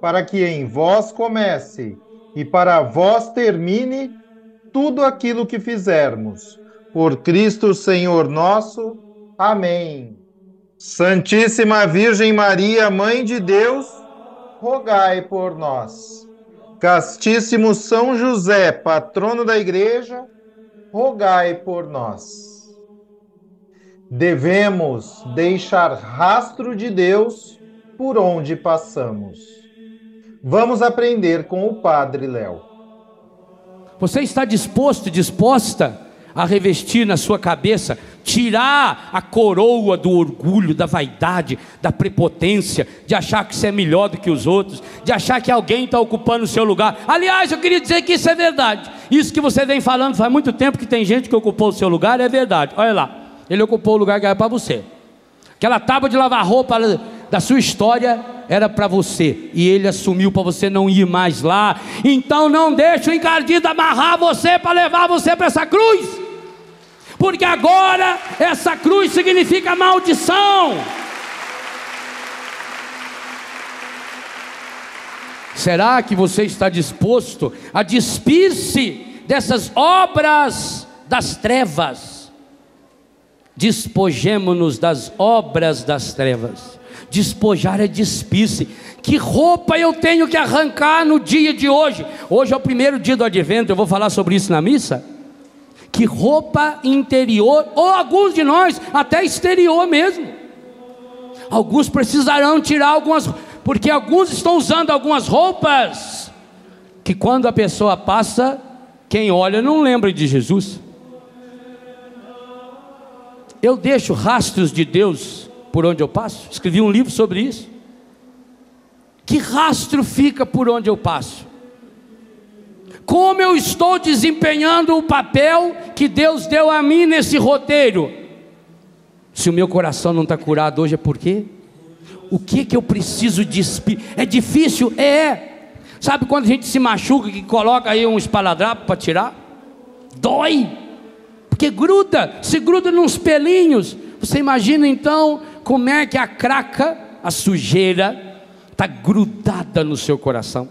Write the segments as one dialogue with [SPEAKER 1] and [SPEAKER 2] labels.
[SPEAKER 1] para que em vós comece e para vós termine tudo aquilo que fizermos. Por Cristo Senhor nosso. Amém. Santíssima Virgem Maria, Mãe de Deus, rogai por nós. Castíssimo São José, patrono da Igreja, rogai por nós. Devemos deixar rastro de Deus por onde passamos. Vamos aprender com o Padre Léo.
[SPEAKER 2] Você está disposto, disposta a revestir na sua cabeça, tirar a coroa do orgulho, da vaidade, da prepotência, de achar que você é melhor do que os outros, de achar que alguém está ocupando o seu lugar. Aliás, eu queria dizer que isso é verdade. Isso que você vem falando faz muito tempo que tem gente que ocupou o seu lugar, é verdade. Olha lá, ele ocupou o lugar que era para você. Aquela tábua de lavar roupa da sua história era para você e ele assumiu para você não ir mais lá. Então não deixe o encardido amarrar você para levar você para essa cruz. Porque agora essa cruz significa maldição. Será que você está disposto a despir-se dessas obras das trevas? Despojemo-nos das obras das trevas Despojar é despir-se. Que roupa eu tenho que arrancar no dia de hoje? Hoje é o primeiro dia do advento, eu vou falar sobre isso na missa. Que roupa interior, ou alguns de nós, até exterior mesmo. Alguns precisarão tirar algumas, porque alguns estão usando algumas roupas que quando a pessoa passa, quem olha não lembra de Jesus. Eu deixo rastros de Deus por onde eu passo. Escrevi um livro sobre isso. Que rastro fica por onde eu passo? Como eu estou desempenhando o papel que Deus deu a mim nesse roteiro? Se o meu coração não está curado hoje é por quê? O que que eu preciso despir? É difícil? É. Sabe quando a gente se machuca que coloca aí um espaladrapo para tirar? Dói. Porque gruda, se gruda nos pelinhos. Você imagina então como é que a craca, a sujeira, está grudada no seu coração?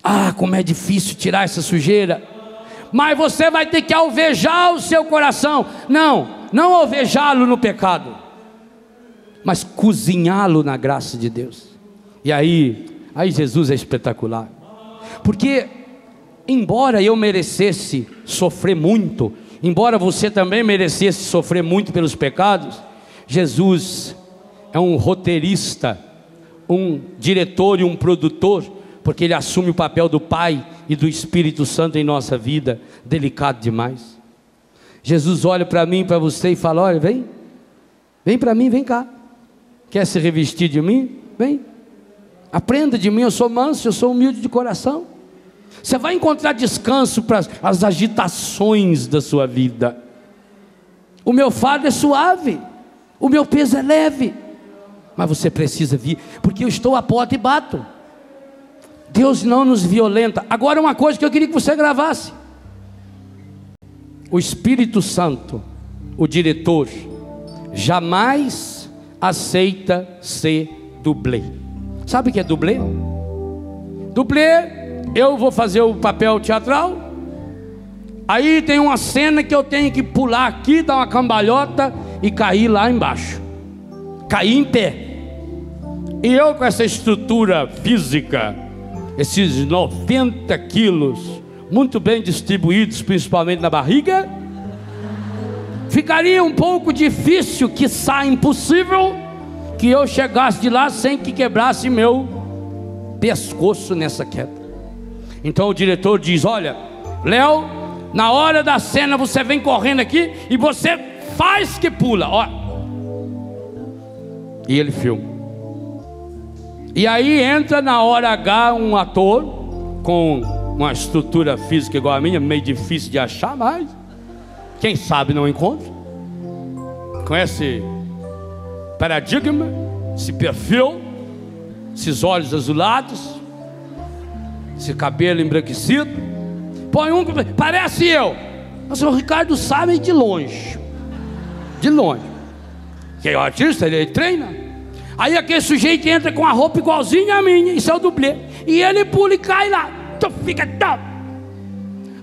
[SPEAKER 2] Ah, como é difícil tirar essa sujeira. Mas você vai ter que alvejar o seu coração. Não, não alvejá-lo no pecado, mas cozinhá-lo na graça de Deus. E aí, aí Jesus é espetacular. Porque embora eu merecesse sofrer muito, embora você também merecesse sofrer muito pelos pecados, Jesus é um roteirista, um diretor e um produtor, porque ele assume o papel do Pai e do Espírito Santo em nossa vida, delicado demais. Jesus olha para mim, para você e fala: Olha, vem, vem para mim, vem cá. Quer se revestir de mim? Vem, aprenda de mim. Eu sou manso, eu sou humilde de coração. Você vai encontrar descanso para as agitações da sua vida. O meu fardo é suave. O meu peso é leve. Mas você precisa vir, porque eu estou à porta e bato. Deus não nos violenta. Agora, uma coisa que eu queria que você gravasse: o Espírito Santo, o diretor, jamais aceita ser dublê. Sabe o que é dublê? Dublê, eu vou fazer o papel teatral. Aí tem uma cena que eu tenho que pular aqui, dar uma cambalhota e cair lá embaixo. Cair em pé. E eu com essa estrutura física, esses 90 quilos, muito bem distribuídos, principalmente na barriga. Ficaria um pouco difícil, quiçá impossível, que eu chegasse de lá sem que quebrasse meu pescoço nessa queda. Então o diretor diz: Olha, Léo, na hora da cena você vem correndo aqui e você faz que pula. Ó. E ele filma. E aí entra na hora H um ator com uma estrutura física igual a minha, meio difícil de achar, mas quem sabe não encontra. Com esse paradigma, esse perfil, esses olhos azulados, esse cabelo embranquecido. Põe um, parece eu. Mas o Ricardo sabe de longe. De longe. Que é o artista, ele treina. Aí aquele sujeito entra com a roupa igualzinha a minha, isso é o dublê. E ele pula e cai lá. Tu fica top.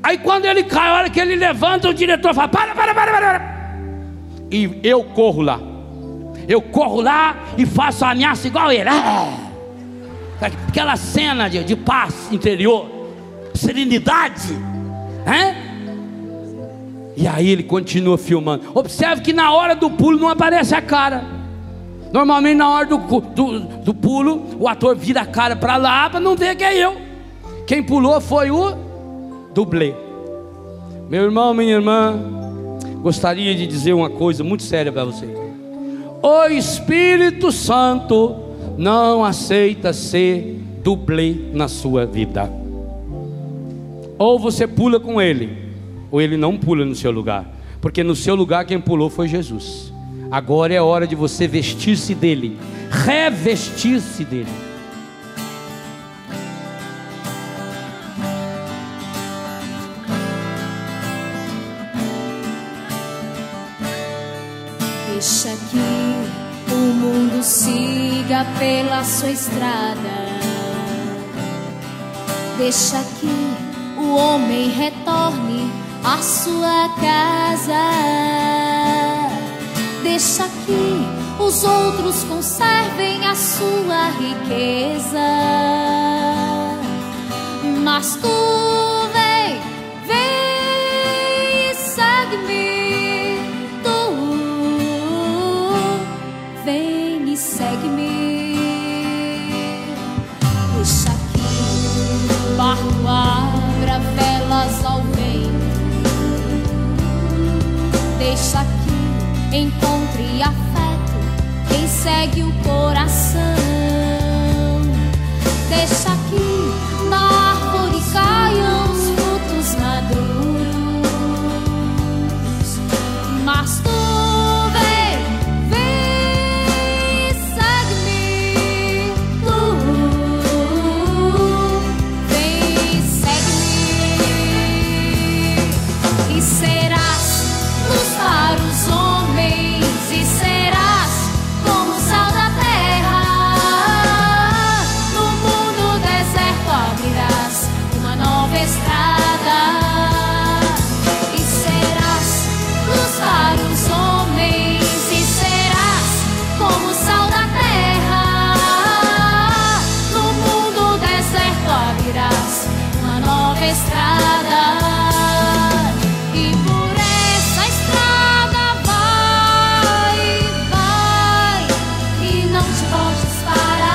[SPEAKER 2] Aí quando ele cai, a hora que ele levanta, o diretor fala: para, para, para, para. para. E eu corro lá. Eu corro lá e faço a ameaça igual ele. Ah! Aquela cena de, de paz interior, serenidade. Hein? E aí ele continua filmando. Observe que na hora do pulo não aparece a cara. Normalmente na hora do, do, do pulo, o ator vira a cara para lá para não ver que é eu. Quem pulou foi o dublê. Meu irmão, minha irmã, gostaria de dizer uma coisa muito séria para você. O Espírito Santo não aceita ser dublê na sua vida. Ou você pula com ele, ou ele não pula no seu lugar. Porque no seu lugar quem pulou foi Jesus. Agora é hora de você vestir-se dele, revestir-se dele.
[SPEAKER 3] Deixa que o mundo siga pela sua estrada. Deixa que o homem retorne à sua casa. Deixa que os outros conservem a sua riqueza. Mas tu vem, vem e segue-me. Tu vem e segue-me. Deixa que o barco abra velas ao Deixa que encontre afeto quem segue o coração. Deixa que de voltas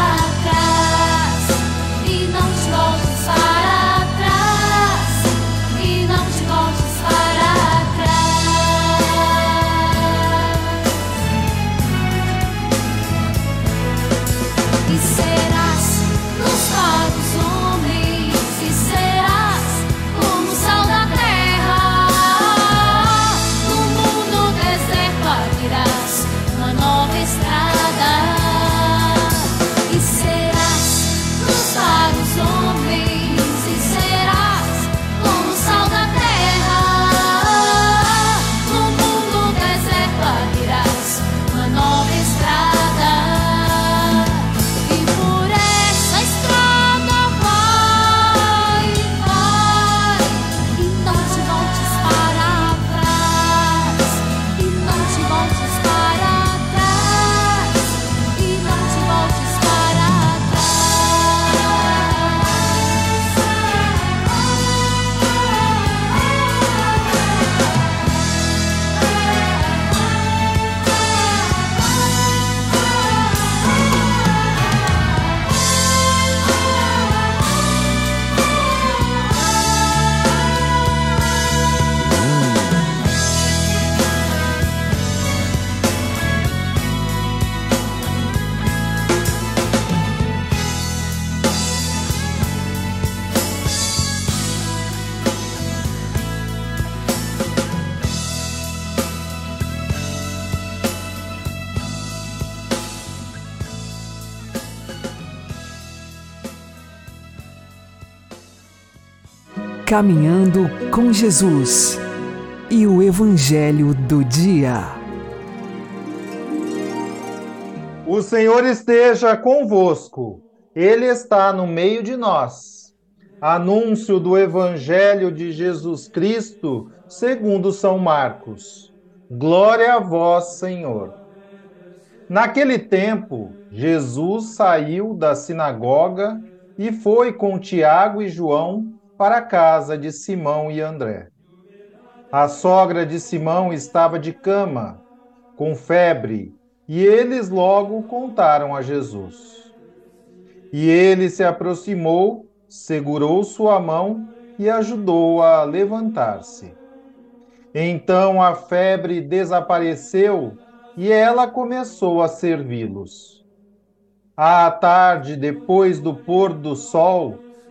[SPEAKER 4] Caminhando com Jesus e o Evangelho do Dia.
[SPEAKER 1] O Senhor esteja convosco, Ele está no meio de nós. Anúncio do Evangelho de Jesus Cristo, segundo São Marcos. Glória a vós, Senhor. Naquele tempo, Jesus saiu da sinagoga e foi com Tiago e João para a casa de Simão e André. A sogra de Simão estava de cama, com febre, e eles logo contaram a Jesus. E ele se aproximou, segurou sua mão e ajudou-a a levantar-se. Então a febre desapareceu e ela começou a servi-los. À tarde, depois do pôr do sol,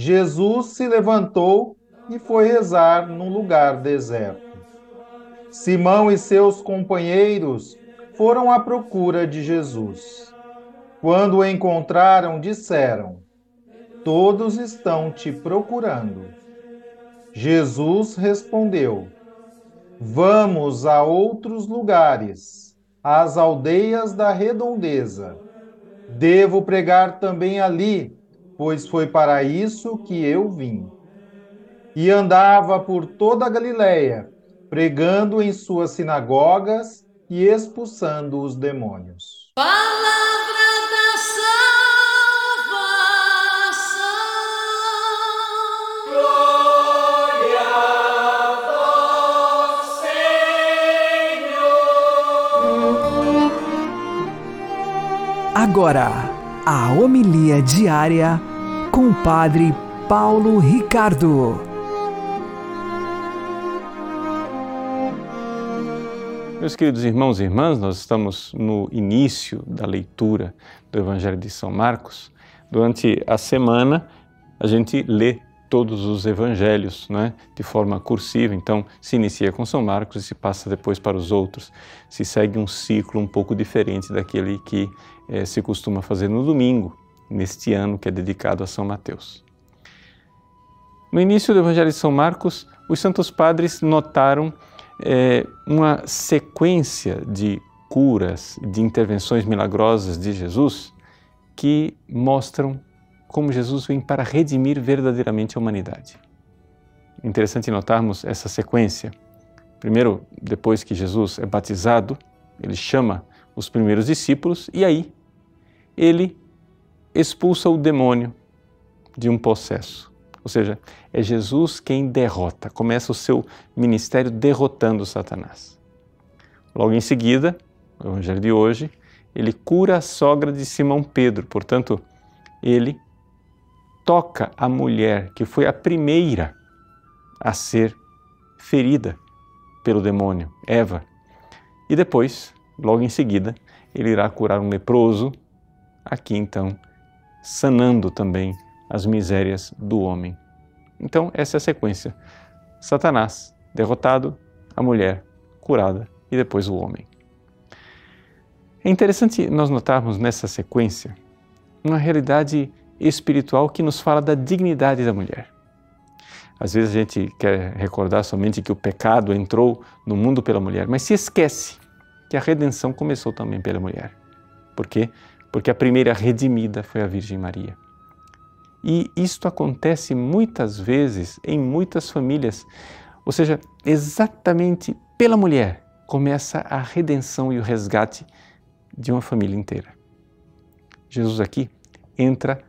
[SPEAKER 1] Jesus se levantou e foi rezar num lugar deserto. Simão e seus companheiros foram à procura de Jesus. Quando o encontraram, disseram: Todos estão te procurando. Jesus respondeu: Vamos a outros lugares, às aldeias da redondeza. Devo pregar também ali pois foi para isso que eu vim. E andava por toda a Galiléia, pregando em suas sinagogas e expulsando os demônios.
[SPEAKER 3] Palavra da salvação. Glória a vós,
[SPEAKER 4] Senhor. Agora, a homilia diária com o Padre Paulo Ricardo.
[SPEAKER 5] Meus queridos irmãos e irmãs, nós estamos no início da leitura do Evangelho de São Marcos. Durante a semana, a gente lê todos os evangelhos né, de forma cursiva, então se inicia com São Marcos e se passa depois para os outros. Se segue um ciclo um pouco diferente daquele que eh, se costuma fazer no domingo, neste ano que é dedicado a São Mateus. No início do Evangelho de São Marcos, os Santos Padres notaram é, uma sequência de curas, de intervenções milagrosas de Jesus que mostram como Jesus vem para redimir verdadeiramente a humanidade. Interessante notarmos essa sequência. Primeiro, depois que Jesus é batizado, ele chama os primeiros discípulos e aí ele expulsa o demônio de um possesso. Ou seja, é Jesus quem derrota, começa o seu ministério derrotando Satanás. Logo em seguida, no Evangelho de hoje, ele cura a sogra de Simão Pedro, portanto, ele toca a mulher que foi a primeira a ser ferida pelo demônio, Eva. E depois, logo em seguida, ele irá curar um leproso. Aqui então sanando também as misérias do homem. Então, essa é a sequência: Satanás derrotado, a mulher curada e depois o homem. É interessante nós notarmos nessa sequência uma realidade espiritual que nos fala da dignidade da mulher. Às vezes a gente quer recordar somente que o pecado entrou no mundo pela mulher, mas se esquece que a redenção começou também pela mulher. Por quê? porque a primeira redimida foi a Virgem Maria. E isto acontece muitas vezes em muitas famílias, ou seja, exatamente pela mulher começa a redenção e o resgate de uma família inteira. Jesus aqui entra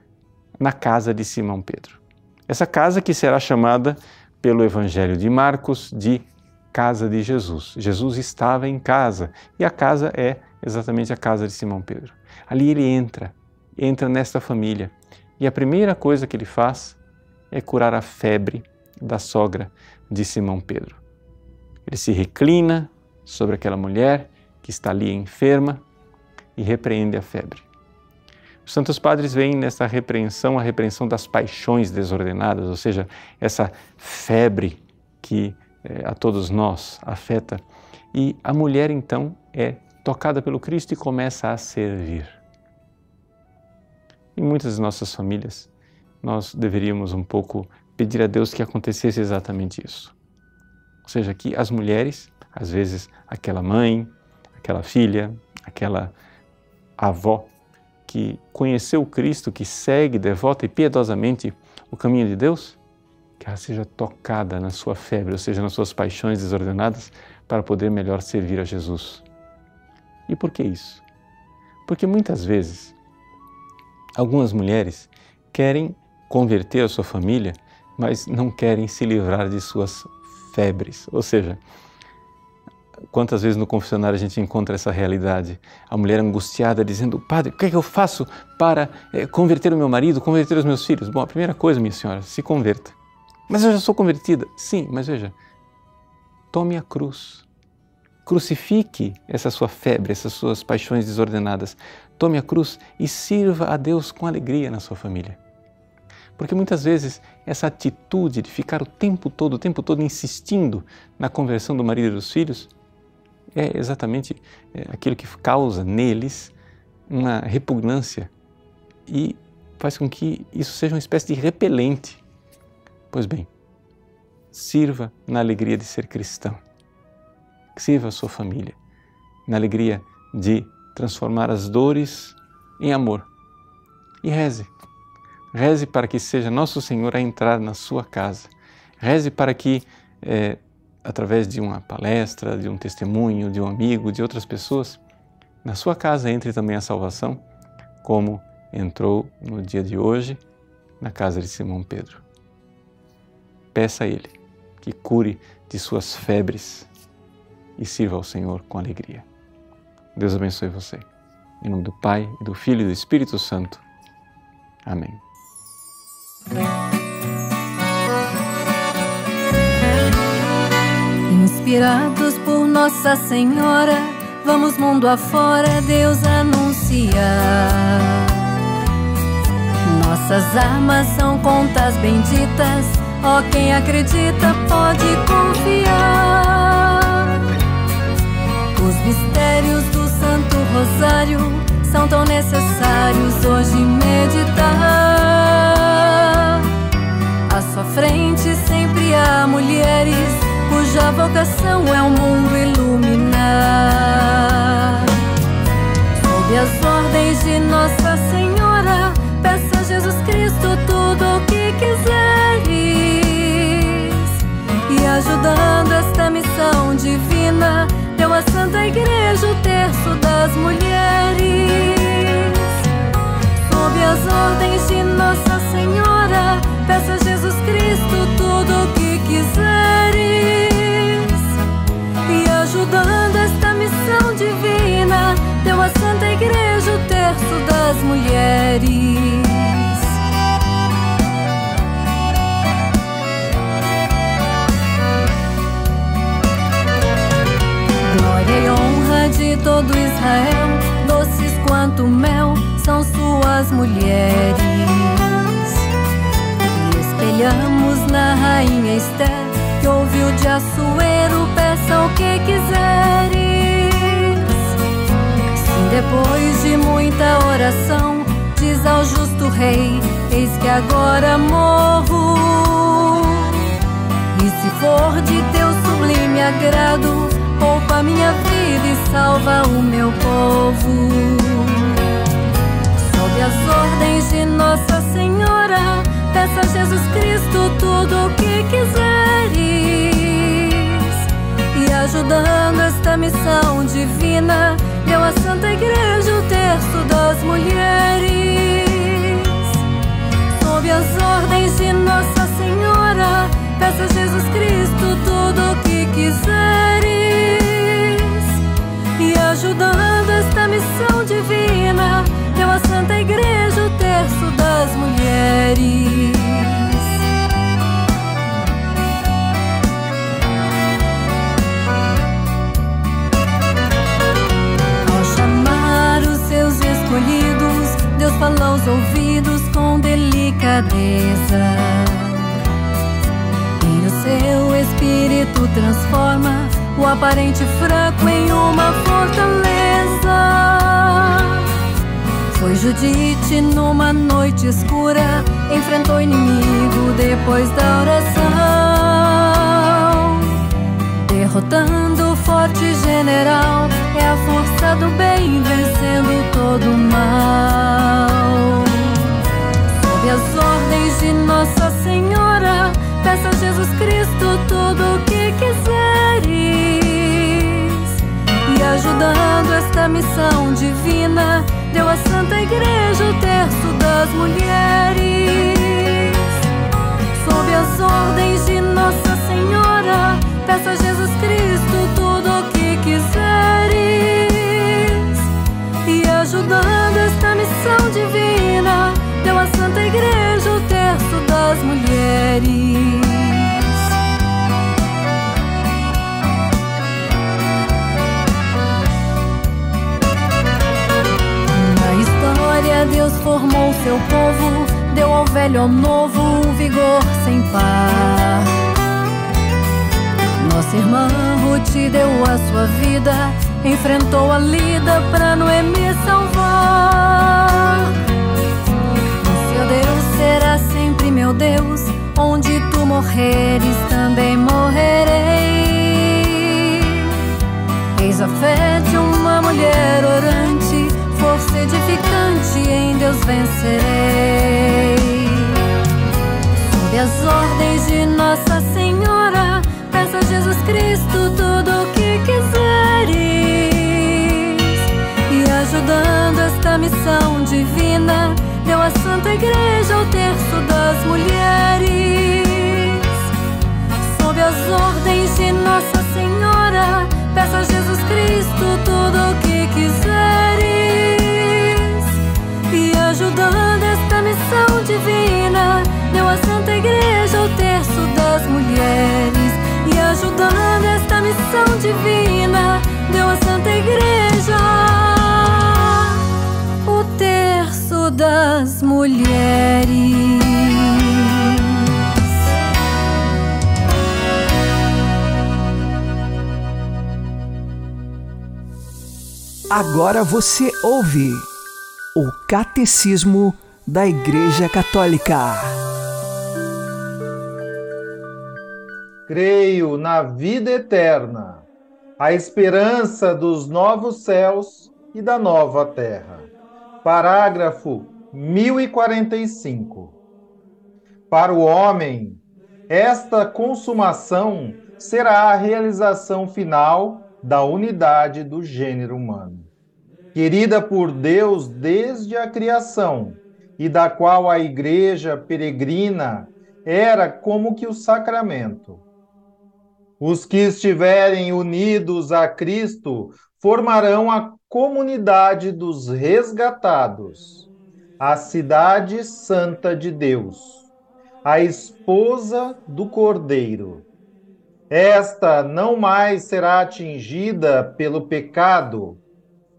[SPEAKER 5] na casa de Simão Pedro. Essa casa que será chamada pelo Evangelho de Marcos de casa de Jesus. Jesus estava em casa e a casa é exatamente a casa de Simão Pedro. Ali ele entra, entra nesta família e a primeira coisa que ele faz é curar a febre da sogra, de Simão Pedro. Ele se reclina sobre aquela mulher que está ali enferma e repreende a febre. Os Santos Padres veem nessa repreensão a repreensão das paixões desordenadas, ou seja, essa febre que é, a todos nós afeta. E a mulher então é tocada pelo Cristo e começa a servir. Em muitas de nossas famílias, nós deveríamos um pouco pedir a Deus que acontecesse exatamente isso. Ou seja, que as mulheres, às vezes aquela mãe, aquela filha, aquela avó que conheceu Cristo, que segue devota e piedosamente o caminho de Deus, que ela seja tocada na sua febre, ou seja, nas suas paixões desordenadas, para poder melhor servir a Jesus. E por que isso? Porque muitas vezes algumas mulheres querem converter a sua família, mas não querem se livrar de suas febres. Ou seja, quantas vezes no confessionário a gente encontra essa realidade? A mulher angustiada dizendo: Padre, o que é que eu faço para é, converter o meu marido, converter os meus filhos? Bom, a primeira coisa, minha senhora, se converta. Mas eu já sou convertida. Sim, mas veja, tome a cruz. Crucifique essa sua febre, essas suas paixões desordenadas. Tome a cruz e sirva a Deus com alegria na sua família. Porque muitas vezes essa atitude de ficar o tempo todo, o tempo todo insistindo na conversão do marido e dos filhos é exatamente é, aquilo que causa neles uma repugnância e faz com que isso seja uma espécie de repelente. Pois bem, sirva na alegria de ser cristão. Sirva a sua família na alegria de transformar as dores em amor. E reze Reze para que seja Nosso Senhor a entrar na sua casa. Reze para que, é, através de uma palestra, de um testemunho, de um amigo, de outras pessoas, na sua casa entre também a salvação, como entrou no dia de hoje na casa de Simão Pedro. Peça a Ele que cure de suas febres e sirva ao Senhor com alegria. Deus abençoe você. Em nome do Pai, do Filho e do Espírito Santo. Amém.
[SPEAKER 6] Inspirados por Nossa Senhora, vamos mundo afora Deus anunciar. Nossas armas são contas benditas, ó quem acredita pode confiar. Os mistérios do Santo Rosário são tão necessários hoje meditar. À sua frente sempre há mulheres cuja vocação é o mundo iluminar. Sob as ordens de Nossa Senhora, peça a Jesus Cristo tudo o que quiseres. E ajudando esta missão divina, deu a Santa Igreja o terço das mulheres. Sob as ordens de Nossa das mulheres. Glória e honra de todo Israel, doces quanto mel, são suas mulheres espelhamos na rainha Esther que ouviu de Assuero, peça o que quiseres. Depois de muita oração diz ao justo rei, eis que agora morro. E se for de teu sublime agrado, poupa minha vida e salva o meu povo. Sob as ordens de Nossa Senhora Peça a Jesus Cristo tudo o que quiseres. E ajudando esta missão divina, mulheres. Sob as ordens de Nossa Senhora, peça a Jesus Cristo tudo o que quiseres. E ajudando esta missão divina, deu a Santa Igreja o terço das mulheres. escolhidos, Deus falou aos ouvidos com delicadeza. E o seu espírito transforma o aparente fraco em uma fortaleza. Foi Judite numa noite escura, enfrentou o inimigo depois da oração, derrotando forte general, é a força do bem vencendo todo o mal. Sob as ordens de Nossa Senhora, peça a Jesus Cristo tudo o que quiseres. E ajudando esta missão divina, deu à Santa Igreja o terço das mulheres. Sob as ordens de Nossa Senhora, peça a Jesus Cristo missão divina, deu à Santa Igreja o terço das mulheres. Na história, Deus formou seu povo, deu ao velho ao novo um vigor sem par. Nossa irmã Ruth deu a sua vida, enfrentou a lida pra Noemi salvar. Seu Deus será sempre meu Deus, onde tu morreres também morrerei. Eis a fé de uma mulher orante, força edificante, em Deus vencerei. Sob as ordens de Nossa Senhora, peça a Jesus Cristo tudo o que quiseres. Missão divina, deu à Santa Igreja o terço das mulheres. Sob as ordens de Nossa Senhora, peça a Jesus Cristo tudo o que quiseres. E ajudando esta missão divina, deu à Santa Igreja o terço das mulheres. E ajudando esta missão divina, deu à Santa Igreja das mulheres.
[SPEAKER 4] Agora você ouve o Catecismo da Igreja Católica.
[SPEAKER 1] Creio na vida eterna, a esperança dos novos céus e da nova terra. Parágrafo 1045. Para o homem, esta consumação será a realização final da unidade do gênero humano, querida por Deus desde a criação e da qual a igreja peregrina era como que o sacramento. Os que estiverem unidos a Cristo formarão a comunidade dos resgatados, a cidade santa de Deus, a esposa do Cordeiro. Esta não mais será atingida pelo pecado,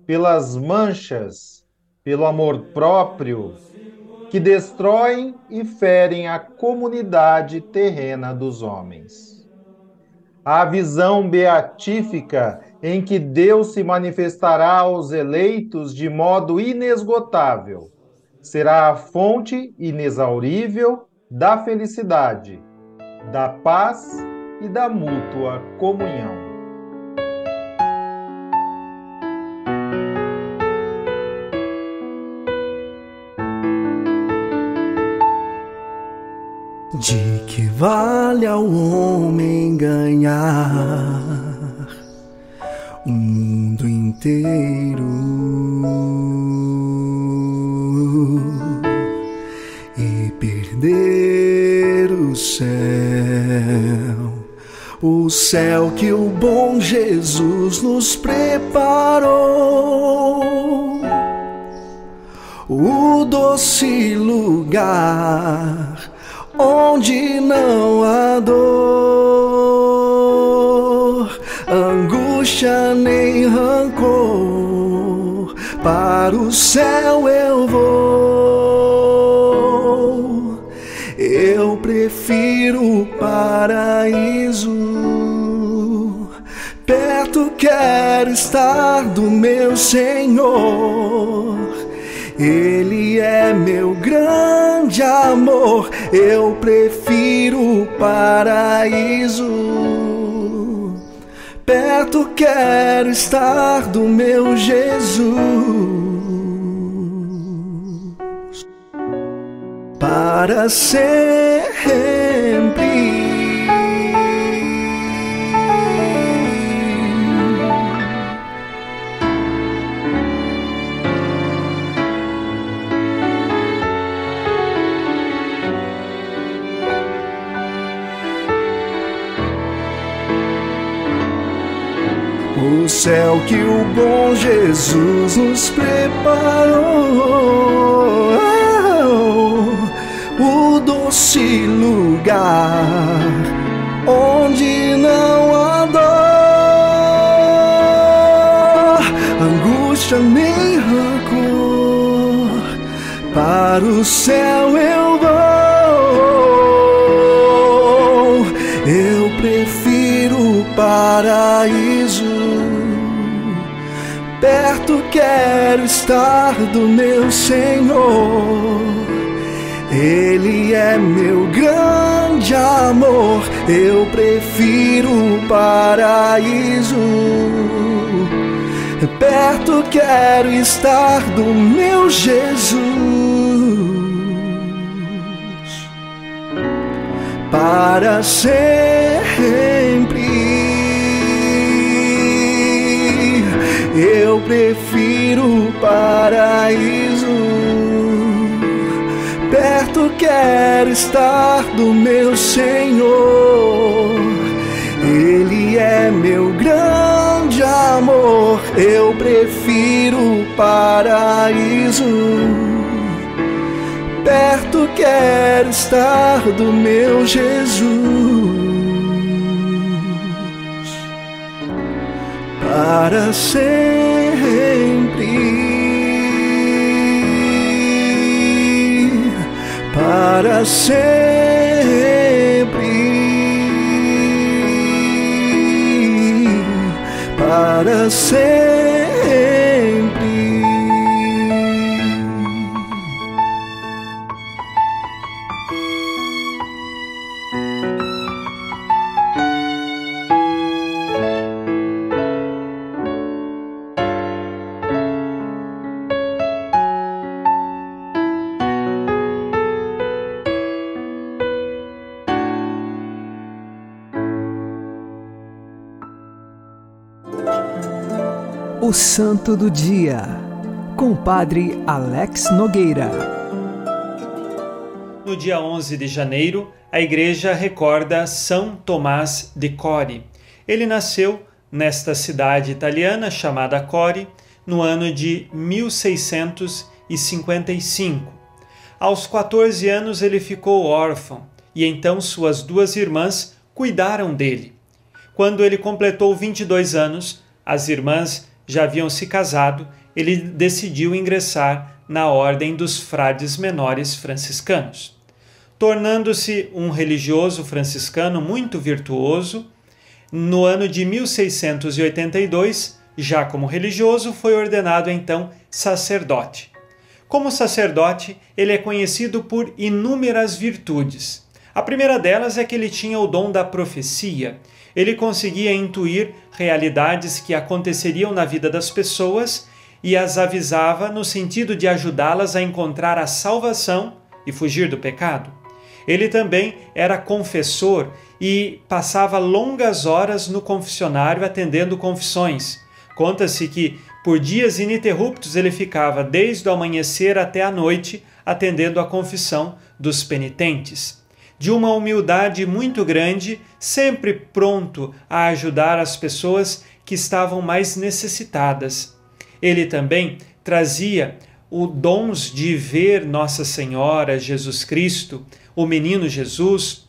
[SPEAKER 1] pelas manchas, pelo amor próprio, que destroem e ferem a comunidade terrena dos homens. A visão beatífica em que Deus se manifestará aos eleitos de modo inesgotável será a fonte inexaurível da felicidade, da paz e da mútua comunhão.
[SPEAKER 7] De que vale ao homem ganhar o mundo inteiro e perder o céu, o céu que o bom Jesus nos preparou, o doce lugar onde não há dor, angústia nem rancor. Para o céu eu vou. Prefiro o paraíso Perto quero estar do meu Senhor. Ele é meu grande amor, eu prefiro o paraíso. Perto quero estar do meu Jesus. Para sempre. O céu que o bom Jesus nos preparou, doce lugar onde não há dor, angústia nem rancor. Para o céu eu vou, eu prefiro o paraíso perto quero estar do meu Senhor. Ele é meu grande amor, eu prefiro o paraíso. Perto quero estar do meu Jesus. Para sempre. eu prefiro o paraíso. Perto quero estar do meu Senhor. Ele é meu grande amor. Eu prefiro o paraíso. Perto quero estar do meu Jesus. para sempre, para sempre, para sempre.
[SPEAKER 4] O Santo do Dia, com o Padre Alex Nogueira.
[SPEAKER 8] No dia 11 de janeiro, a igreja recorda São Tomás de Cori. Ele nasceu nesta cidade italiana chamada Cori no ano de 1655. Aos 14 anos ele ficou órfão e então suas duas irmãs cuidaram dele. Quando ele completou 22 anos, as irmãs já haviam se casado, ele decidiu ingressar na ordem dos frades menores franciscanos. Tornando-se um religioso franciscano muito virtuoso, no ano de 1682, já como religioso, foi ordenado então sacerdote. Como sacerdote, ele é conhecido por inúmeras virtudes. A primeira delas é que ele tinha o dom da profecia ele conseguia intuir realidades que aconteceriam na vida das pessoas e as avisava no sentido de ajudá-las a encontrar a salvação e fugir do pecado. Ele também era confessor e passava longas horas no confessionário atendendo confissões. Conta-se que por dias ininterruptos ele ficava desde o amanhecer até a noite atendendo a confissão dos penitentes de uma humildade muito grande, sempre pronto a ajudar as pessoas que estavam mais necessitadas. Ele também trazia o dons de ver Nossa Senhora, Jesus Cristo, o menino Jesus,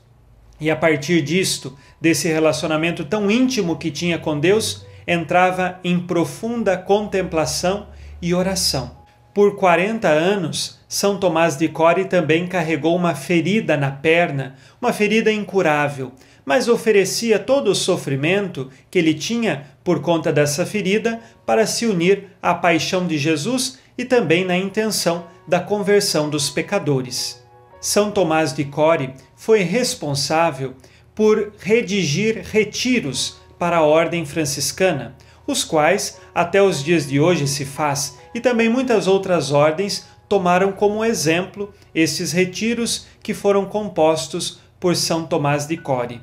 [SPEAKER 8] e a partir disto, desse relacionamento tão íntimo que tinha com Deus, entrava em profunda contemplação e oração. Por 40 anos, São Tomás de Core também carregou uma ferida na perna, uma ferida incurável, mas oferecia todo o sofrimento que ele tinha por conta dessa ferida para se unir à paixão de Jesus e também na intenção da conversão dos pecadores. São Tomás de Core foi responsável por redigir retiros para a ordem franciscana, os quais até os dias de hoje se faz, e também muitas outras ordens tomaram como exemplo estes retiros que foram compostos por São Tomás de Core.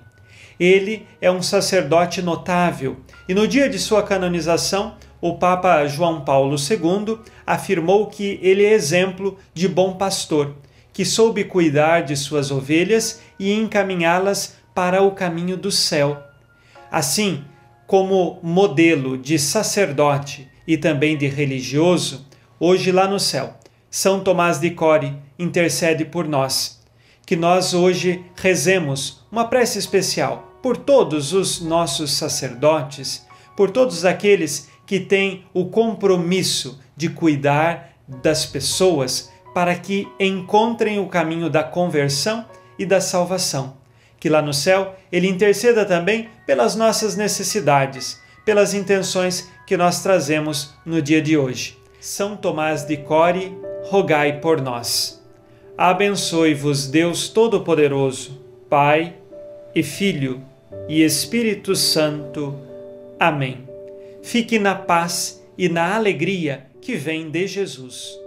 [SPEAKER 8] Ele é um sacerdote notável e no dia de sua canonização, o Papa João Paulo II afirmou que ele é exemplo de bom pastor, que soube cuidar de suas ovelhas e encaminhá-las para o caminho do céu. Assim, como modelo de sacerdote e também de religioso, hoje lá no céu, São Tomás de Core intercede por nós. Que nós hoje rezemos uma prece especial por todos os nossos sacerdotes, por todos aqueles que têm o compromisso de cuidar das pessoas para que encontrem o caminho da conversão e da salvação. Que lá no céu ele interceda também pelas nossas necessidades, pelas intenções que nós trazemos no dia de hoje. São Tomás de Core, rogai por nós. Abençoe-vos Deus Todo-Poderoso, Pai e Filho e Espírito Santo. Amém. Fique na paz e na alegria que vem de Jesus.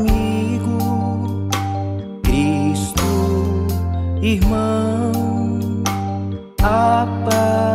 [SPEAKER 9] Amigo, Cristo, irmão, a paz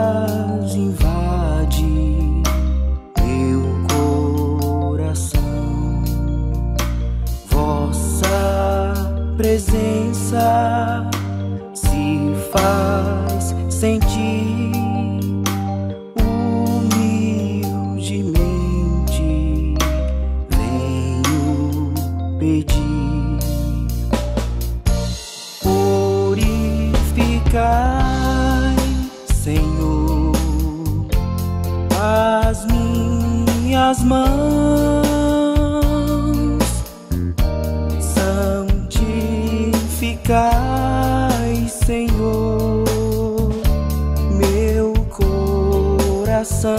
[SPEAKER 10] minhas mãos, santificai, Senhor, meu coração.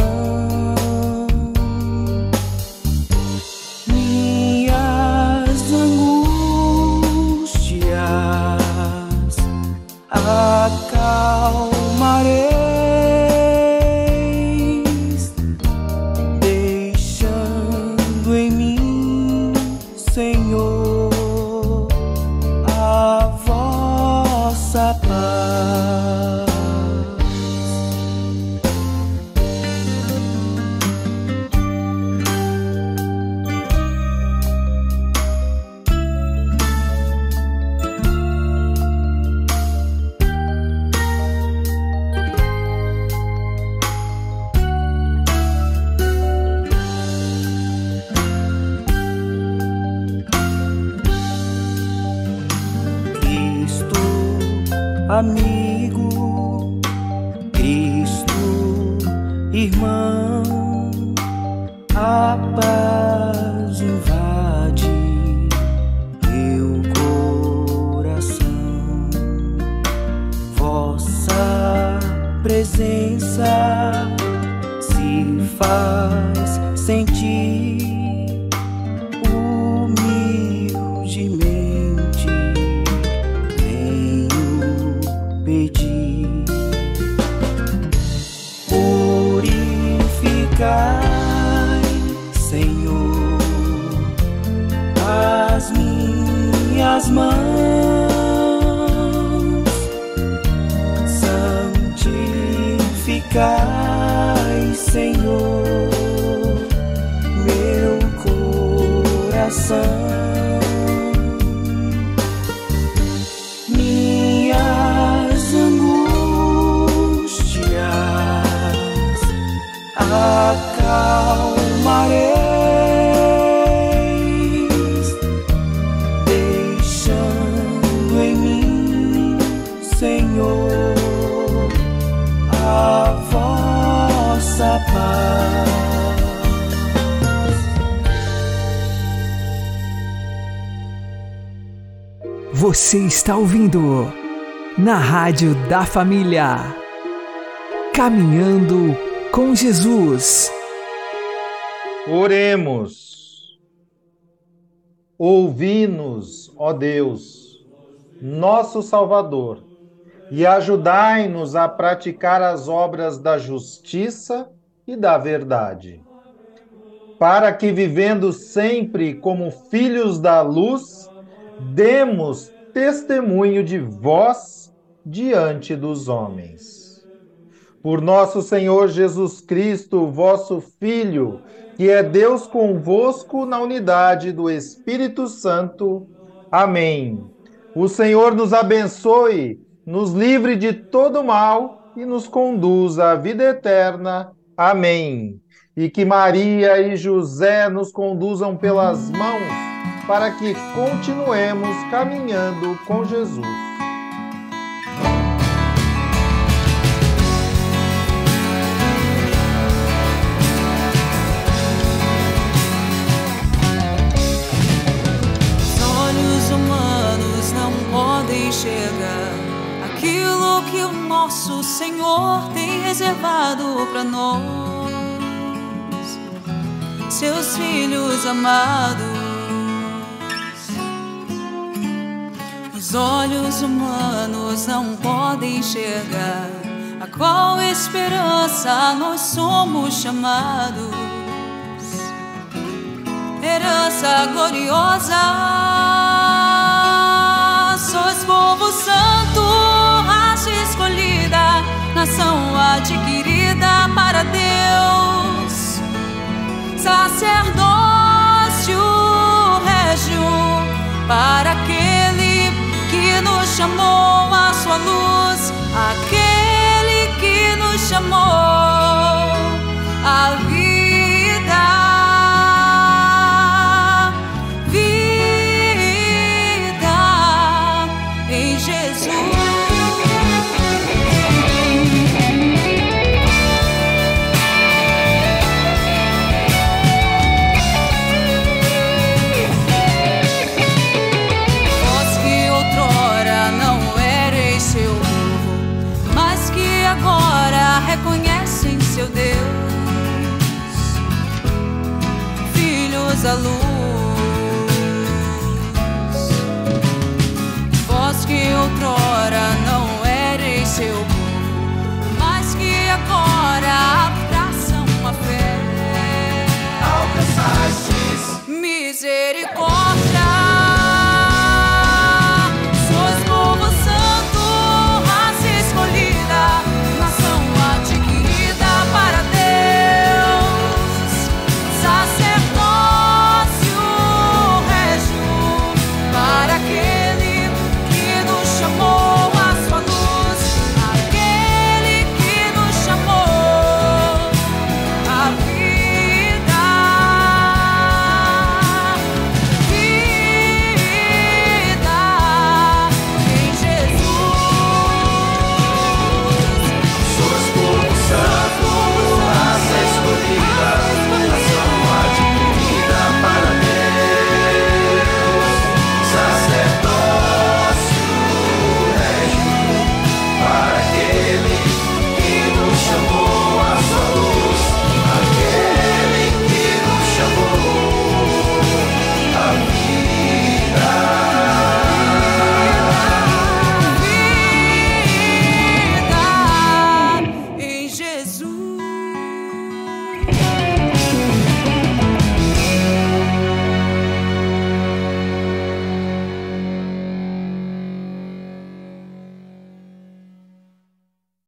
[SPEAKER 10] Santificai, Senhor, meu coração.
[SPEAKER 4] Você está ouvindo na Rádio da Família. Caminhando com Jesus.
[SPEAKER 1] Oremos. Ouvi-nos, ó Deus, nosso Salvador, e ajudai-nos a praticar as obras da justiça e da verdade, para que, vivendo sempre como filhos da luz, demos testemunho de vós diante dos homens. Por nosso Senhor Jesus Cristo, vosso Filho, que é Deus convosco na unidade do Espírito Santo. Amém. O Senhor nos abençoe, nos livre de todo mal e nos conduza à vida eterna. Amém. E que Maria e José nos conduzam pelas mãos para que continuemos caminhando com Jesus.
[SPEAKER 11] olhos humanos não podem enxergar aquilo que o nosso Senhor tem reservado para nós, seus filhos amados. Os olhos humanos não podem enxergar a qual esperança nós somos chamados. Herança gloriosa, sois povo santo, luz, aquele que nos chamou. A luz.